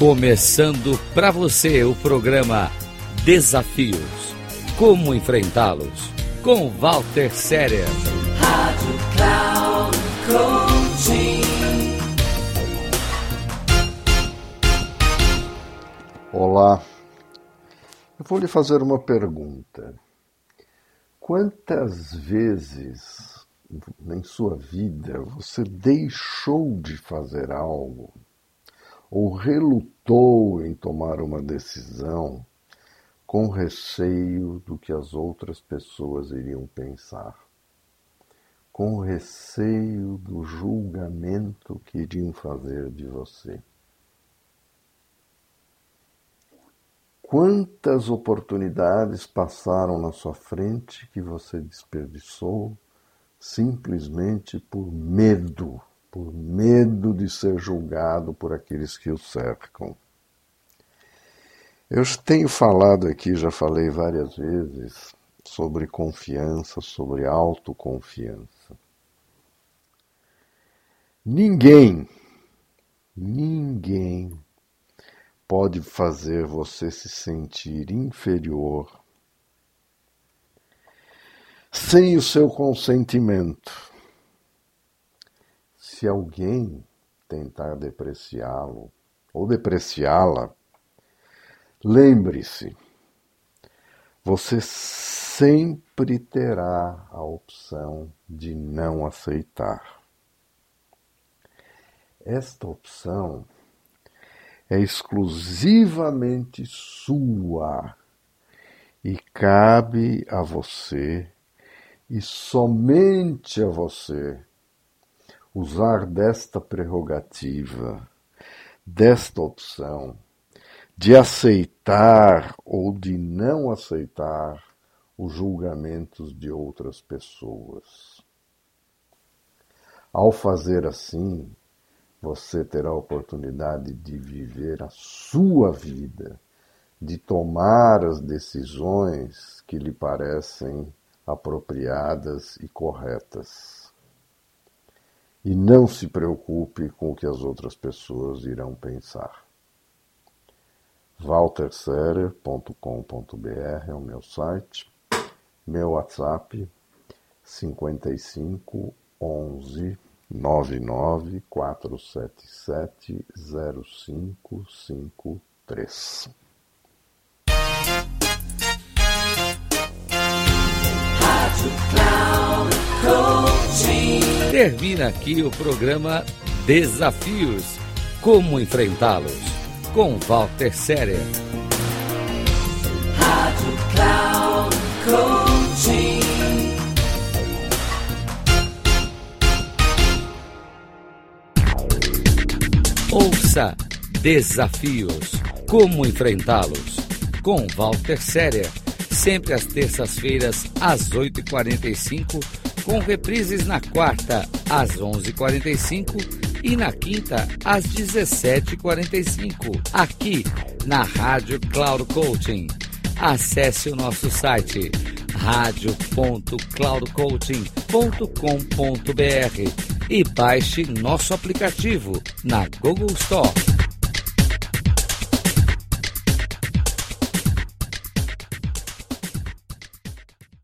Começando para você o programa Desafios. Como enfrentá-los? Com Walter Séria. Rádio Cloud Coaching. Olá, eu vou lhe fazer uma pergunta. Quantas vezes em sua vida você deixou de fazer algo ou relutou em tomar uma decisão com receio do que as outras pessoas iriam pensar, com receio do julgamento que iriam fazer de você. Quantas oportunidades passaram na sua frente que você desperdiçou simplesmente por medo por medo de ser julgado por aqueles que o cercam. Eu tenho falado aqui, já falei várias vezes, sobre confiança, sobre autoconfiança. Ninguém, ninguém pode fazer você se sentir inferior sem o seu consentimento se alguém tentar depreciá-lo ou depreciá-la, lembre-se, você sempre terá a opção de não aceitar. Esta opção é exclusivamente sua e cabe a você e somente a você usar desta prerrogativa, desta opção, de aceitar ou de não aceitar os julgamentos de outras pessoas. Ao fazer assim, você terá a oportunidade de viver a sua vida, de tomar as decisões que lhe parecem apropriadas e corretas. E não se preocupe com o que as outras pessoas irão pensar. walterserer.com.br é o meu site. Meu WhatsApp 55 11 99 477 0553. Termina aqui o programa Desafios. Como enfrentá-los? Com Walter Séria. Rádio Cloud Coaching. Ouça Desafios. Como enfrentá-los? Com Walter Séria. Sempre às terças-feiras, às 8h45 com reprises na quarta às 11h45 e na quinta às 17h45, aqui na Rádio Cloud Coaching. Acesse o nosso site radio.cloudcoaching.com.br e baixe nosso aplicativo na Google Store.